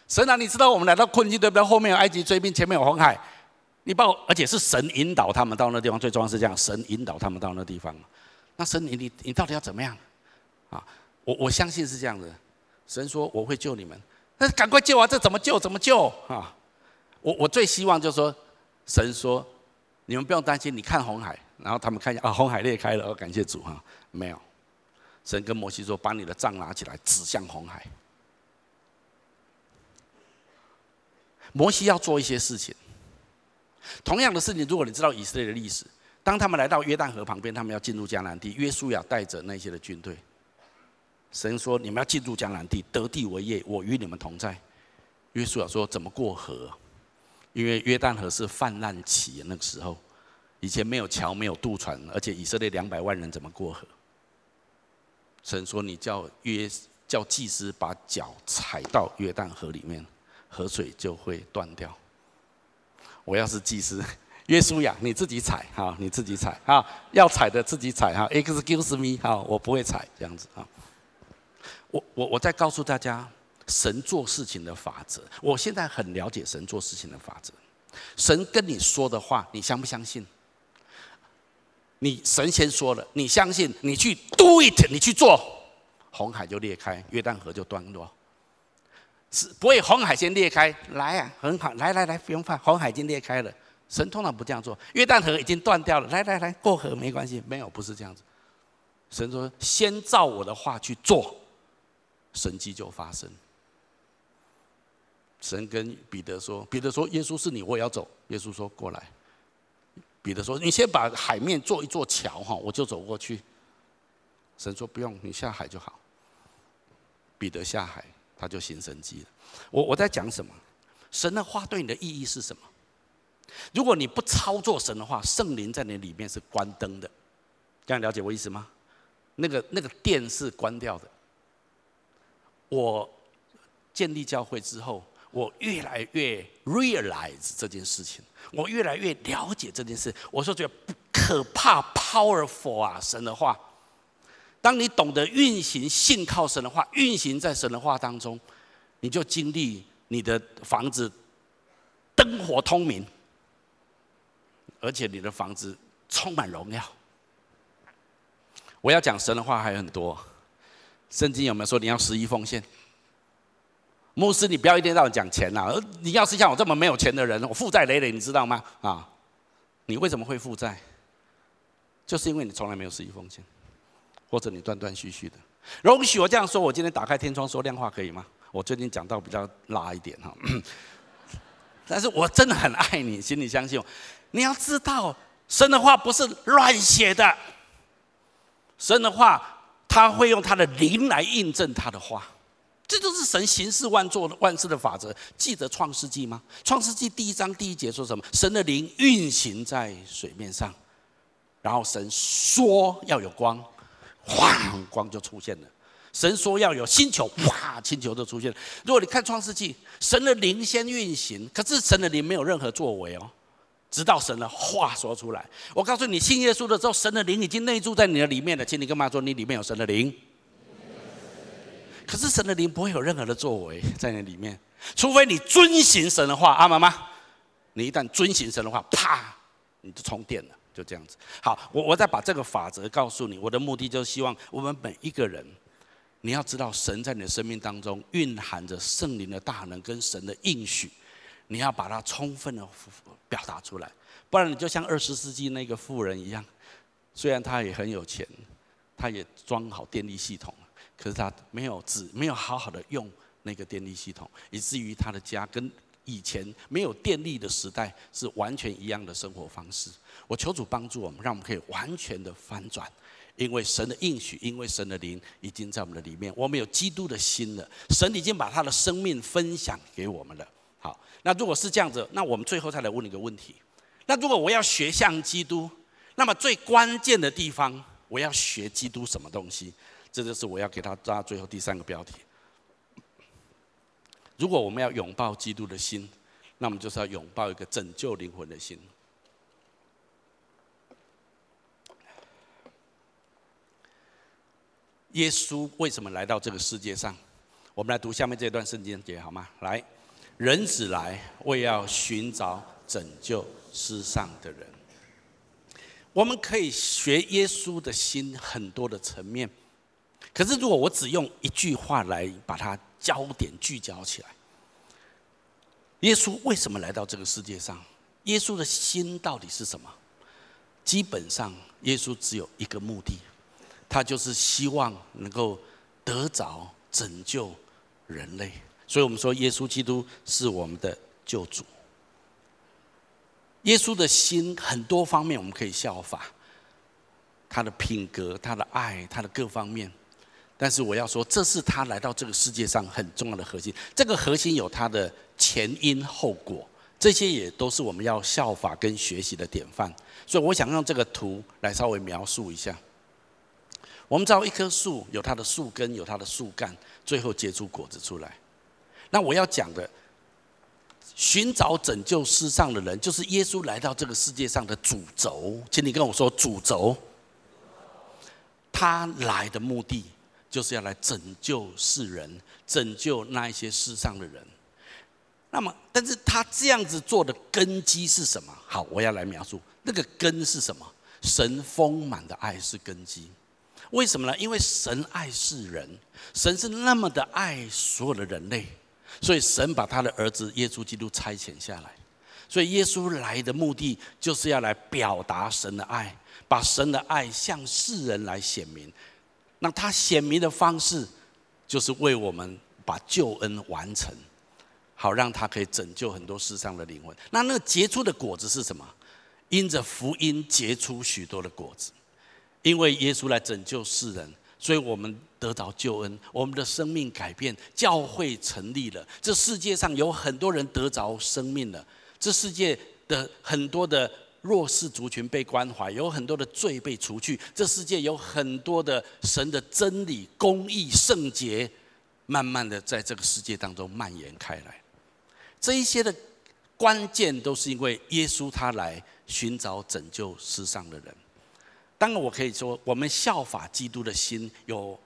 神啊，你知道我们来到困境对不对？后面有埃及追兵，前面有红海，你把我，而且是神引导他们到那地方。最重要是这样，神引导他们到那地方。那神你你你到底要怎么样？啊，我我相信是这样子。神说我会救你们，那赶快救啊！这怎么救？怎么救？啊，我我最希望就是说，神说你们不用担心，你看红海，然后他们看一下啊，红海裂开了，哦，感谢主哈，没有。神跟摩西说：“把你的杖拿起来，指向红海。”摩西要做一些事情。同样的事情，如果你知道以色列的历史，当他们来到约旦河旁边，他们要进入迦南地，约书亚带着那些的军队。神说：“你们要进入迦南地，得地为业，我与你们同在。”约书亚说：“怎么过河？因为约旦河是泛滥期，那个时候以前没有桥，没有渡船，而且以色列两百万人怎么过河？”神说：“你叫约叫祭司把脚踩到约旦河里面，河水就会断掉。我要是祭司，约书亚，你自己踩哈，你自己踩哈，要踩的自己踩哈。Excuse me 哈，我不会踩这样子啊。我我我再告诉大家，神做事情的法则。我现在很了解神做事情的法则。神跟你说的话，你相不相信？”你神先说了，你相信，你去 do it，你去做，红海就裂开，约旦河就断落。是不会红海先裂开，来啊，很好，来来来，不用怕，红海已经裂开了。神通常不这样做，约旦河已经断掉了，来来来，过河没关系，没有，不是这样子。神说，先照我的话去做，神迹就发生。神跟彼得说，彼得说，耶稣是你，我也要走。耶稣说，过来。彼得说：“你先把海面做一座桥，哈，我就走过去。”神说：“不用，你下海就好。”彼得下海，他就行神迹了。我我在讲什么？神的话对你的意义是什么？如果你不操作神的话，圣灵在你里面是关灯的。这样了解我意思吗？那个那个电是关掉的。我建立教会之后，我越来越 realize 这件事情，我越来越了解这件事。我说觉得可怕，powerful 啊，神的话。当你懂得运行、信靠神的话，运行在神的话当中，你就经历你的房子灯火通明，而且你的房子充满荣耀。我要讲神的话还有很多，圣经有没有说你要十一奉献？牧师，你不要一天到晚讲钱呐！你要是像我这么没有钱的人，我负债累累，你知道吗？啊，你为什么会负债？就是因为你从来没有十一奉献，或者你断断续续的。容许我这样说，我今天打开天窗说亮话可以吗？我最近讲到比较拉一点哈，*coughs* 但是我真的很爱你，请你相信我。你要知道，神的话不是乱写的。神的话，他会用他的灵来印证他的话，这就是神行事万作万事的法则。记得创世纪吗？创世纪第一章第一节说什么？神的灵运行在水面上，然后神说要有光，哗，光就出现了。神说要有星球，哇，星球就出现了。如果你看创世纪，神的灵先运行，可是神的灵没有任何作为哦。直到神的话说出来，我告诉你，信耶稣的时候，神的灵已经内住在你的里面了。请你跟妈说，你里面有神的灵。可是神的灵不会有任何的作为 *laughs* 在你里面，除非你遵行神的话，阿妈吗？你一旦遵行神的话，啪，你就充电了，就这样子。好，我我再把这个法则告诉你。我的目的就是希望我们每一个人，你要知道，神在你的生命当中蕴含着圣灵的大能跟神的应许。你要把它充分的表达出来，不然你就像二十世纪那个富人一样，虽然他也很有钱，他也装好电力系统，可是他没有只没有好好的用那个电力系统，以至于他的家跟以前没有电力的时代是完全一样的生活方式。我求主帮助我们，让我们可以完全的翻转，因为神的应许，因为神的灵已经在我们的里面，我们有基督的心了，神已经把他的生命分享给我们了。好，那如果是这样子，那我们最后再来问你一个问题：那如果我要学像基督，那么最关键的地方，我要学基督什么东西？这就是我要给他抓最后第三个标题。如果我们要拥抱基督的心，那么就是要拥抱一个拯救灵魂的心。耶稣为什么来到这个世界上？我们来读下面这段圣经节好吗？来。人子来，为要寻找拯救世上的人。我们可以学耶稣的心很多的层面，可是如果我只用一句话来把它焦点聚焦起来，耶稣为什么来到这个世界上？耶稣的心到底是什么？基本上，耶稣只有一个目的，他就是希望能够得着拯救人类。所以我们说，耶稣基督是我们的救主。耶稣的心很多方面我们可以效法，他的品格、他的爱、他的各方面。但是我要说，这是他来到这个世界上很重要的核心。这个核心有他的前因后果，这些也都是我们要效法跟学习的典范。所以我想用这个图来稍微描述一下。我们知道一棵树有它的树根，有它的树干，最后结出果子出来。那我要讲的，寻找拯救世上的人，就是耶稣来到这个世界上的主轴。请你跟我说主轴。他来的目的就是要来拯救世人，拯救那一些世上的人。那么，但是他这样子做的根基是什么？好，我要来描述那个根是什么？神丰满的爱是根基。为什么呢？因为神爱世人，神是那么的爱所有的人类。所以神把他的儿子耶稣基督差遣下来，所以耶稣来的目的就是要来表达神的爱，把神的爱向世人来显明。那他显明的方式，就是为我们把救恩完成，好让他可以拯救很多世上的灵魂。那那个结出的果子是什么？因着福音结出许多的果子，因为耶稣来拯救世人。所以我们得到救恩，我们的生命改变，教会成立了。这世界上有很多人得着生命了。这世界的很多的弱势族群被关怀，有很多的罪被除去，这世界有很多的神的真理、公义、圣洁，慢慢的在这个世界当中蔓延开来。这一些的关键都是因为耶稣他来寻找拯救世上的人。当然，我可以说，我们效法基督的心有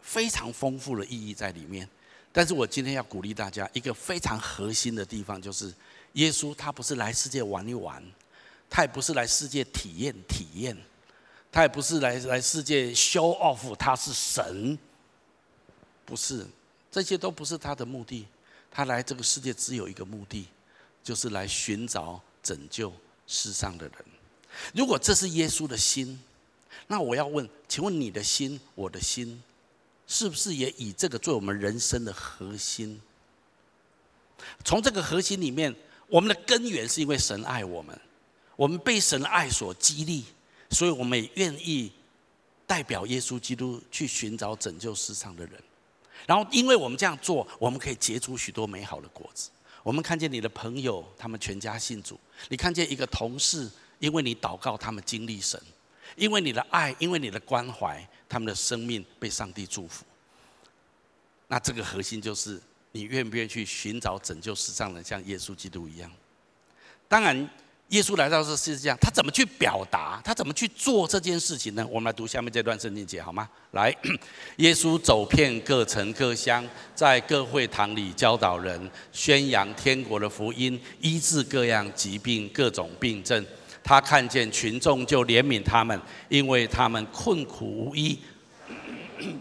非常丰富的意义在里面。但是我今天要鼓励大家一个非常核心的地方，就是耶稣他不是来世界玩一玩，他也不是来世界体验体验，他也不是来来世界 show off 他是神，不是，这些都不是他的目的。他来这个世界只有一个目的，就是来寻找拯救世上的人。如果这是耶稣的心，那我要问，请问你的心，我的心，是不是也以这个做我们人生的核心？从这个核心里面，我们的根源是因为神爱我们，我们被神的爱所激励，所以我们也愿意代表耶稣基督去寻找拯救世上的人。然后，因为我们这样做，我们可以结出许多美好的果子。我们看见你的朋友，他们全家信主；你看见一个同事，因为你祷告，他们经历神；因为你的爱，因为你的关怀。他们的生命被上帝祝福，那这个核心就是你愿不愿意去寻找拯救世上人，像耶稣基督一样。当然，耶稣来到这世界上，他怎么去表达？他怎么去做这件事情呢？我们来读下面这段圣经节好吗？来，*clears throat* 耶稣走遍各城各乡，在各会堂里教导人，宣扬天国的福音，医治各样疾病、各种病症。他看见群众就怜悯他们，因为他们困苦无依。*coughs*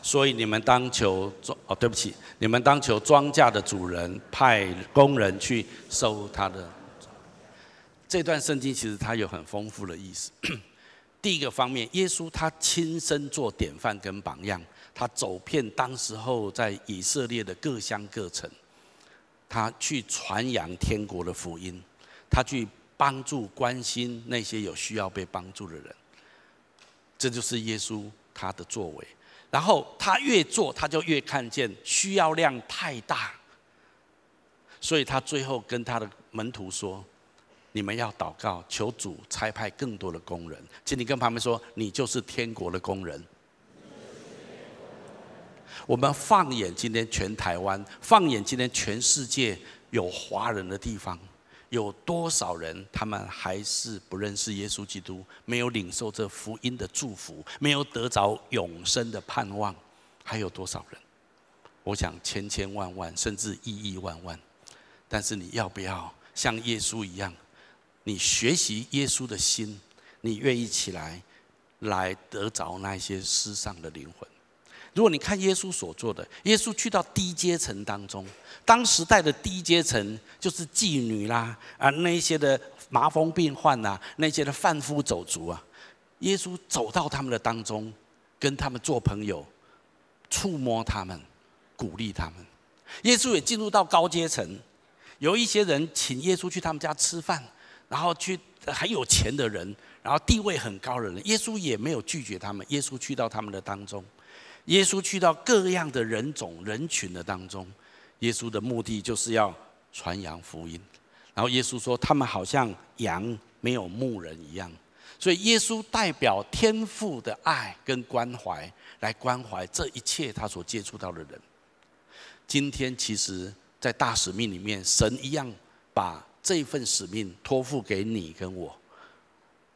所以你们当求庄哦，对不起，你们当求庄稼的主人派工人去收他的。这段圣经其实它有很丰富的意思。*coughs* 第一个方面，耶稣他亲身做典范跟榜样，他走遍当时候在以色列的各乡各城。他去传扬天国的福音，他去帮助、关心那些有需要被帮助的人，这就是耶稣他的作为。然后他越做，他就越看见需要量太大，所以他最后跟他的门徒说：“你们要祷告，求主差派更多的工人。”请你跟旁边说：“你就是天国的工人。”我们放眼今天全台湾，放眼今天全世界有华人的地方，有多少人他们还是不认识耶稣基督，没有领受这福音的祝福，没有得着永生的盼望，还有多少人？我想千千万万，甚至亿亿万万。但是你要不要像耶稣一样，你学习耶稣的心，你愿意起来，来得着那些世上的灵魂？如果你看耶稣所做的，耶稣去到低阶层当中，当时代的低阶层就是妓女啦，啊，那些的麻风病患呐，那些的贩夫走卒啊，耶稣走到他们的当中，跟他们做朋友，触摸他们，鼓励他们。耶稣也进入到高阶层，有一些人请耶稣去他们家吃饭，然后去很有钱的人，然后地位很高的人，耶稣也没有拒绝他们，耶稣去到他们的当中。耶稣去到各样的人种人群的当中，耶稣的目的就是要传扬福音。然后耶稣说，他们好像羊没有牧人一样，所以耶稣代表天父的爱跟关怀来关怀这一切他所接触到的人。今天其实，在大使命里面，神一样把这份使命托付给你跟我。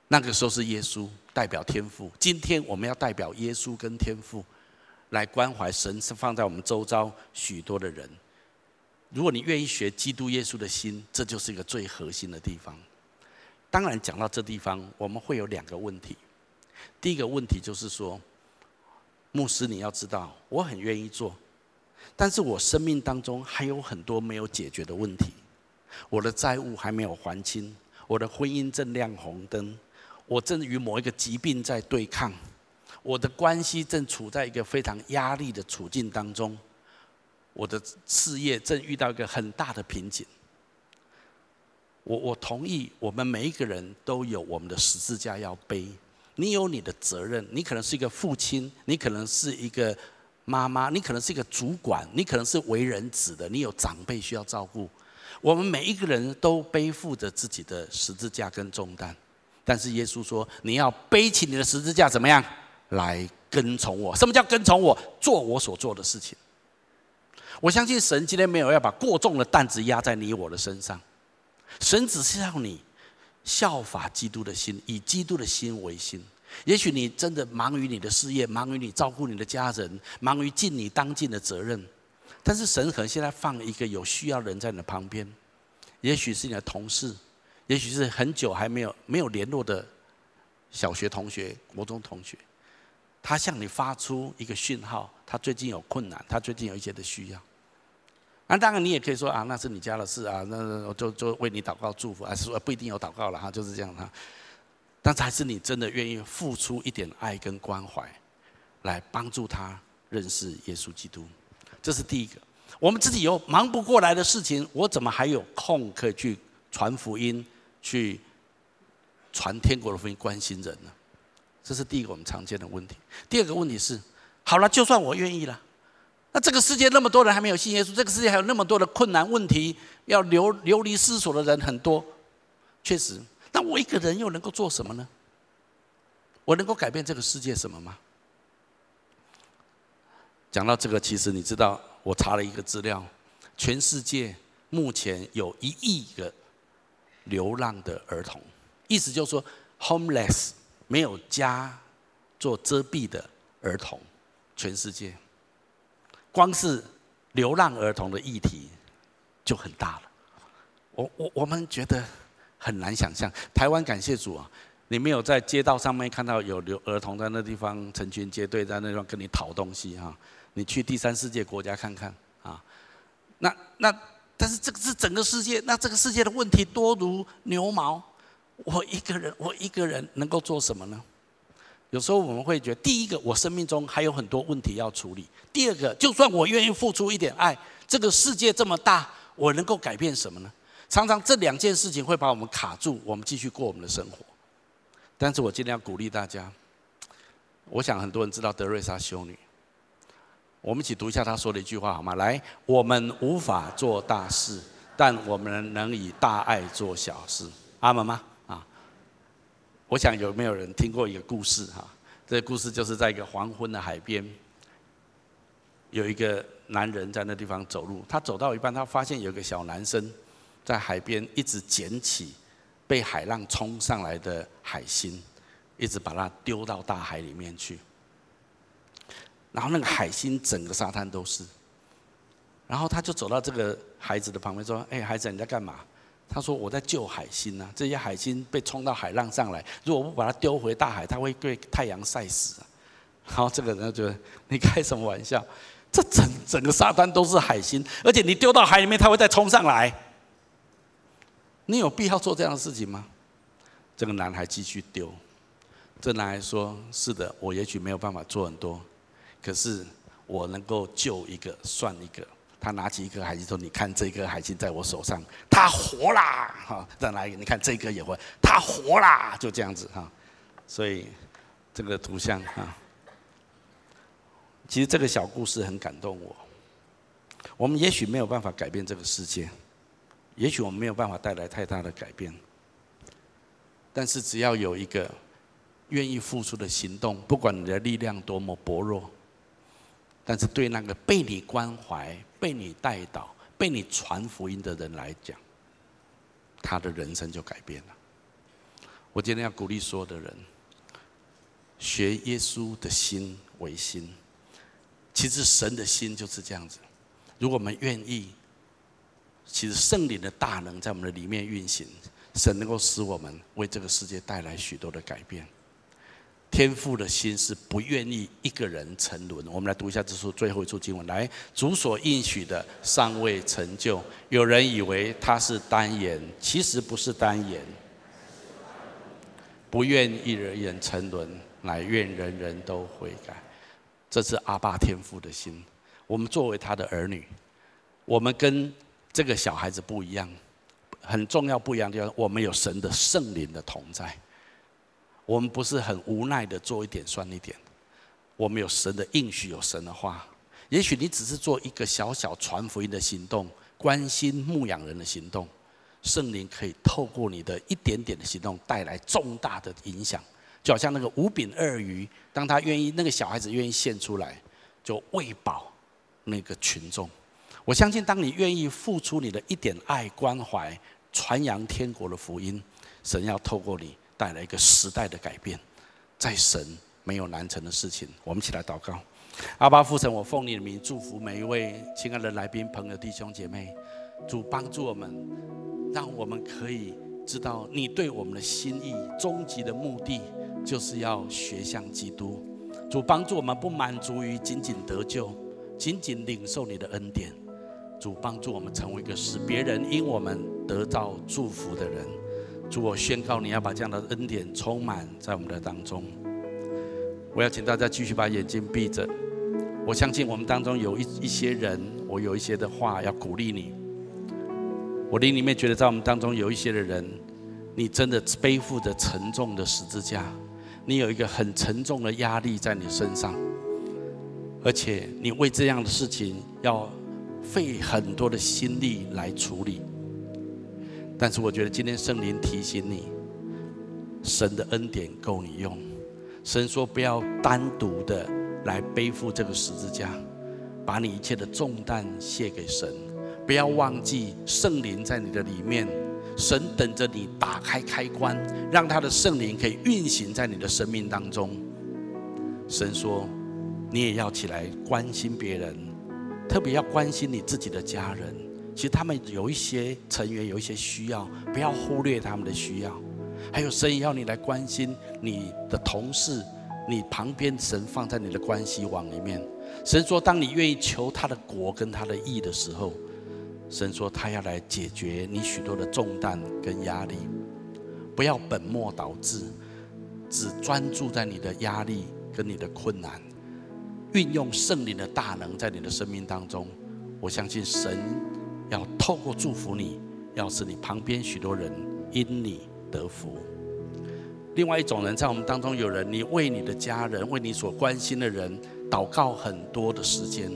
那个时候是耶稣代表天父，今天我们要代表耶稣跟天父。来关怀神是放在我们周遭许多的人。如果你愿意学基督耶稣的心，这就是一个最核心的地方。当然，讲到这地方，我们会有两个问题。第一个问题就是说，牧师你要知道，我很愿意做，但是我生命当中还有很多没有解决的问题。我的债务还没有还清，我的婚姻正亮红灯，我正与某一个疾病在对抗。我的关系正处在一个非常压力的处境当中，我的事业正遇到一个很大的瓶颈。我我同意，我们每一个人都有我们的十字架要背。你有你的责任，你可能是一个父亲，你可能是一个妈妈，你可能是一个主管，你可能是为人子的，你有长辈需要照顾。我们每一个人都背负着自己的十字架跟重担，但是耶稣说：“你要背起你的十字架，怎么样来跟从我？什么叫跟从我？做我所做的事情。”我相信神今天没有要把过重的担子压在你我的身上，神只是要你效法基督的心，以基督的心为心。也许你真的忙于你的事业，忙于你照顾你的家人，忙于尽你当尽的责任，但是神可能现在放一个有需要的人在你的旁边，也许是你的同事，也许是很久还没有没有联络的小学同学、国中同学，他向你发出一个讯号，他最近有困难，他最近有一些的需要。那当然，你也可以说啊，那是你家的事啊，那我就就为你祷告祝福，还是说不一定有祷告了哈，就是这样哈。但是还是你真的愿意付出一点爱跟关怀，来帮助他认识耶稣基督，这是第一个。我们自己有忙不过来的事情，我怎么还有空可以去传福音、去传天国的福音、关心人呢？这是第一个我们常见的问题。第二个问题是，好了，就算我愿意了。那这个世界那么多人还没有信耶稣，这个世界还有那么多的困难问题，要流流离失所的人很多，确实。那我一个人又能够做什么呢？我能够改变这个世界什么吗？讲到这个，其实你知道，我查了一个资料，全世界目前有一亿个流浪的儿童，意思就是说，homeless 没有家做遮蔽的儿童，全世界。光是流浪儿童的议题就很大了，我我我们觉得很难想象。台湾感谢主啊，你没有在街道上面看到有流儿童在那地方成群结队在那地方跟你讨东西哈。你去第三世界国家看看啊，那那但是这个是整个世界，那这个世界的问题多如牛毛，我一个人我一个人能够做什么呢？有时候我们会觉得，第一个，我生命中还有很多问题要处理；第二个，就算我愿意付出一点爱，这个世界这么大，我能够改变什么呢？常常这两件事情会把我们卡住，我们继续过我们的生活。但是我今天要鼓励大家，我想很多人知道德瑞莎修女，我们一起读一下她说的一句话好吗？来，我们无法做大事，但我们能以大爱做小事。阿门吗？我想有没有人听过一个故事哈？这个故事就是在一个黄昏的海边，有一个男人在那地方走路，他走到一半，他发现有个小男生在海边一直捡起被海浪冲上来的海星，一直把它丢到大海里面去。然后那个海星整个沙滩都是，然后他就走到这个孩子的旁边说：“哎，孩子，你在干嘛？”他说：“我在救海星呐，这些海星被冲到海浪上来，如果不把它丢回大海，它会被太阳晒死啊。”然后这个人就觉得：“你开什么玩笑？这整整个沙滩都是海星，而且你丢到海里面，它会再冲上来。你有必要做这样的事情吗？”这个男孩继续丢。这男孩说：“是的，我也许没有办法做很多，可是我能够救一个算一个。”他拿起一颗海星说：“你看这颗海星在我手上，它活啦！哈，再来，你看这颗也活，它活啦！就这样子哈。所以这个图像哈，其实这个小故事很感动我。我们也许没有办法改变这个世界，也许我们没有办法带来太大的改变，但是只要有一个愿意付出的行动，不管你的力量多么薄弱。”但是对那个被你关怀、被你带导、被你传福音的人来讲，他的人生就改变了。我今天要鼓励所有的人，学耶稣的心为心。其实神的心就是这样子。如果我们愿意，其实圣灵的大能在我们的里面运行，神能够使我们为这个世界带来许多的改变。天父的心是不愿意一个人沉沦。我们来读一下这书最后一处经文。来，主所应许的尚未成就，有人以为他是单言，其实不是单言。不愿一人沉沦，乃愿人人都悔改。这是阿爸天父的心。我们作为他的儿女，我们跟这个小孩子不一样，很重要不一样的地方，我们有神的圣灵的同在。我们不是很无奈的做一点算一点，我们有神的应许，有神的话。也许你只是做一个小小传福音的行动，关心牧养人的行动，圣灵可以透过你的一点点的行动，带来重大的影响。就好像那个五饼二鱼，当他愿意，那个小孩子愿意献出来，就喂饱那个群众。我相信，当你愿意付出你的一点爱、关怀，传扬天国的福音，神要透过你带来一个时代的改变。在神没有难成的事情，我们一起来祷告。阿爸父神，我奉你的名祝福每一位亲爱的来宾、朋友、弟兄姐妹。主帮助我们，让我们可以知道你对我们的心意，终极的目的就是要学像基督。主帮助我们不满足于仅仅得救，仅仅领受你的恩典。主帮助我们成为一个使别人因我们得到祝福的人。主，我宣告你要把这样的恩典充满在我们的当中。我要请大家继续把眼睛闭着。我相信我们当中有一一些人，我有一些的话要鼓励你。我灵里面觉得，在我们当中有一些的人，你真的背负着沉重的十字架，你有一个很沉重的压力在你身上，而且你为这样的事情要费很多的心力来处理。但是我觉得今天圣灵提醒你，神的恩典够你用。神说不要单独的。来背负这个十字架，把你一切的重担卸给神，不要忘记圣灵在你的里面，神等着你打开开关，让他的圣灵可以运行在你的生命当中。神说，你也要起来关心别人，特别要关心你自己的家人。其实他们有一些成员有一些需要，不要忽略他们的需要。还有神要你来关心你的同事。你旁边神放在你的关系网里面，神说，当你愿意求他的国跟他的义的时候，神说他要来解决你许多的重担跟压力。不要本末倒置，只专注在你的压力跟你的困难，运用圣灵的大能在你的生命当中。我相信神要透过祝福你，要使你旁边许多人因你得福。另外一种人，在我们当中有人，你为你的家人、为你所关心的人祷告很多的时间，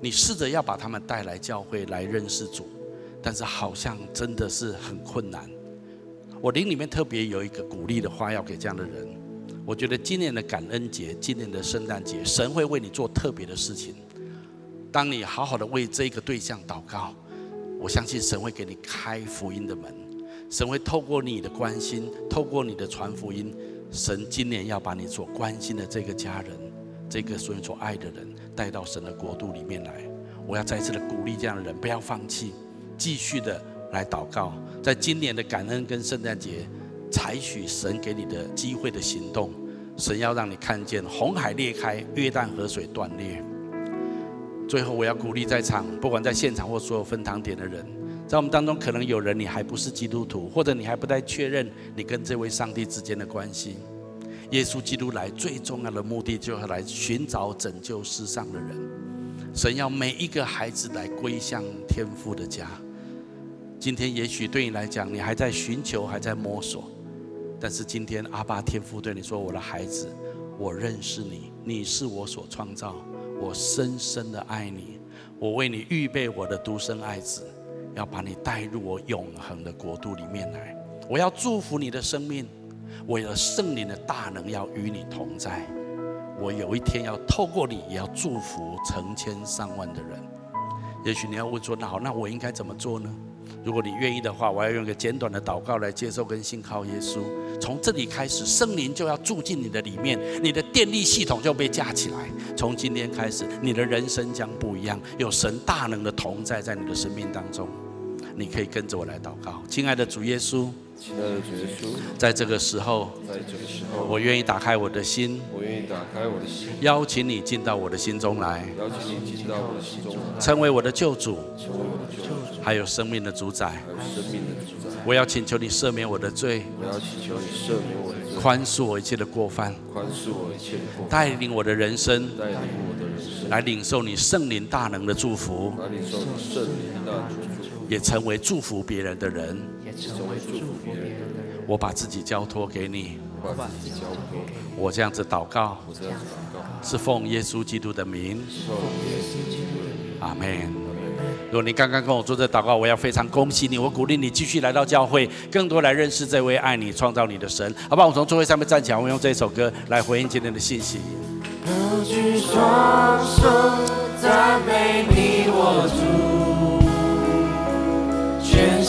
你试着要把他们带来教会来认识主，但是好像真的是很困难。我灵里面特别有一个鼓励的话要给这样的人，我觉得今年的感恩节、今年的圣诞节，神会为你做特别的事情。当你好好的为这个对象祷告，我相信神会给你开福音的门。神会透过你的关心，透过你的传福音，神今年要把你所关心的这个家人，这个所所爱的人带到神的国度里面来。我要再次的鼓励这样的人，不要放弃，继续的来祷告，在今年的感恩跟圣诞节，采取神给你的机会的行动。神要让你看见红海裂开，约旦河水断裂。最后，我要鼓励在场，不管在现场或所有分堂点的人。在我们当中，可能有人你还不是基督徒，或者你还不太确认你跟这位上帝之间的关系。耶稣基督来最重要的目的，就是来寻找拯救世上的人。神要每一个孩子来归向天父的家。今天也许对你来讲，你还在寻求，还在摸索。但是今天阿爸天父对你说：“我的孩子，我认识你，你是我所创造，我深深的爱你，我为你预备我的独生爱子。”要把你带入我永恒的国度里面来，我要祝福你的生命，为了圣灵的大能要与你同在。我有一天要透过你，也要祝福成千上万的人。也许你要问说：“那好，那我应该怎么做呢？”如果你愿意的话，我要用一个简短的祷告来接受跟信靠耶稣。从这里开始，圣灵就要住进你的里面，你的电力系统就被架起来。从今天开始，你的人生将不一样，有神大能的同在在你的生命当中。你可以跟着我来祷告，亲爱的主耶稣，亲爱的主耶稣，在这个时候，在这个时候，我愿意打开我的心，我愿意打开我的心，邀请你进到我的心中来，邀请你进到我的心中来，成为我的救主，成为我的救主，还有生命的主宰，还有生命的主宰。我要请求你赦免我的罪，我要请求你赦免我的罪，宽恕我一切的过犯，宽恕我一切的过犯，带领我的人生，带领我的人生，来领受你圣灵大能的祝福，来领受你圣灵大能的祝福。也成为祝福别人的人，也成为祝福别人的人。我把自己交托给你，我把自己交给。我这样子祷告，我这样子祷告，是奉耶稣基督的名。奉耶稣基督的名。阿门。如果你刚刚跟我做这祷告，我要非常恭喜你，我鼓励你继续来到教会，更多来认识这位爱你、创造你的神。好不好？我们从座位上面站起来，我们用这首歌来回应今天的信息。高举双手，赞美你我主，全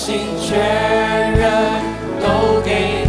心全人都给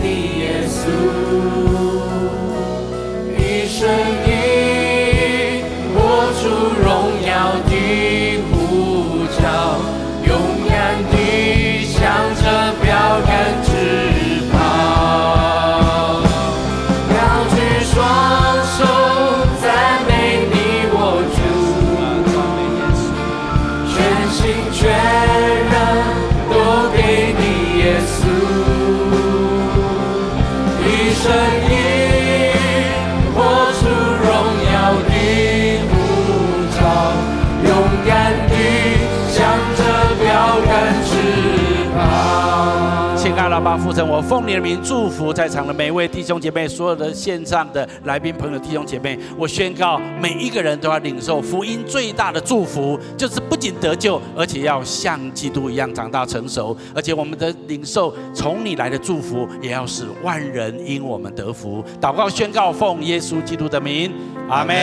父神，我奉你的名祝福在场的每一位弟兄姐妹，所有的线上的来宾朋友、弟兄姐妹，我宣告，每一个人都要领受福音最大的祝福，就是不仅得救，而且要像基督一样长大成熟。而且我们的领受从你来的祝福，也要使万人因我们得福。祷告宣告，奉耶稣基督的名，阿门。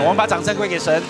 我们把掌声归给神。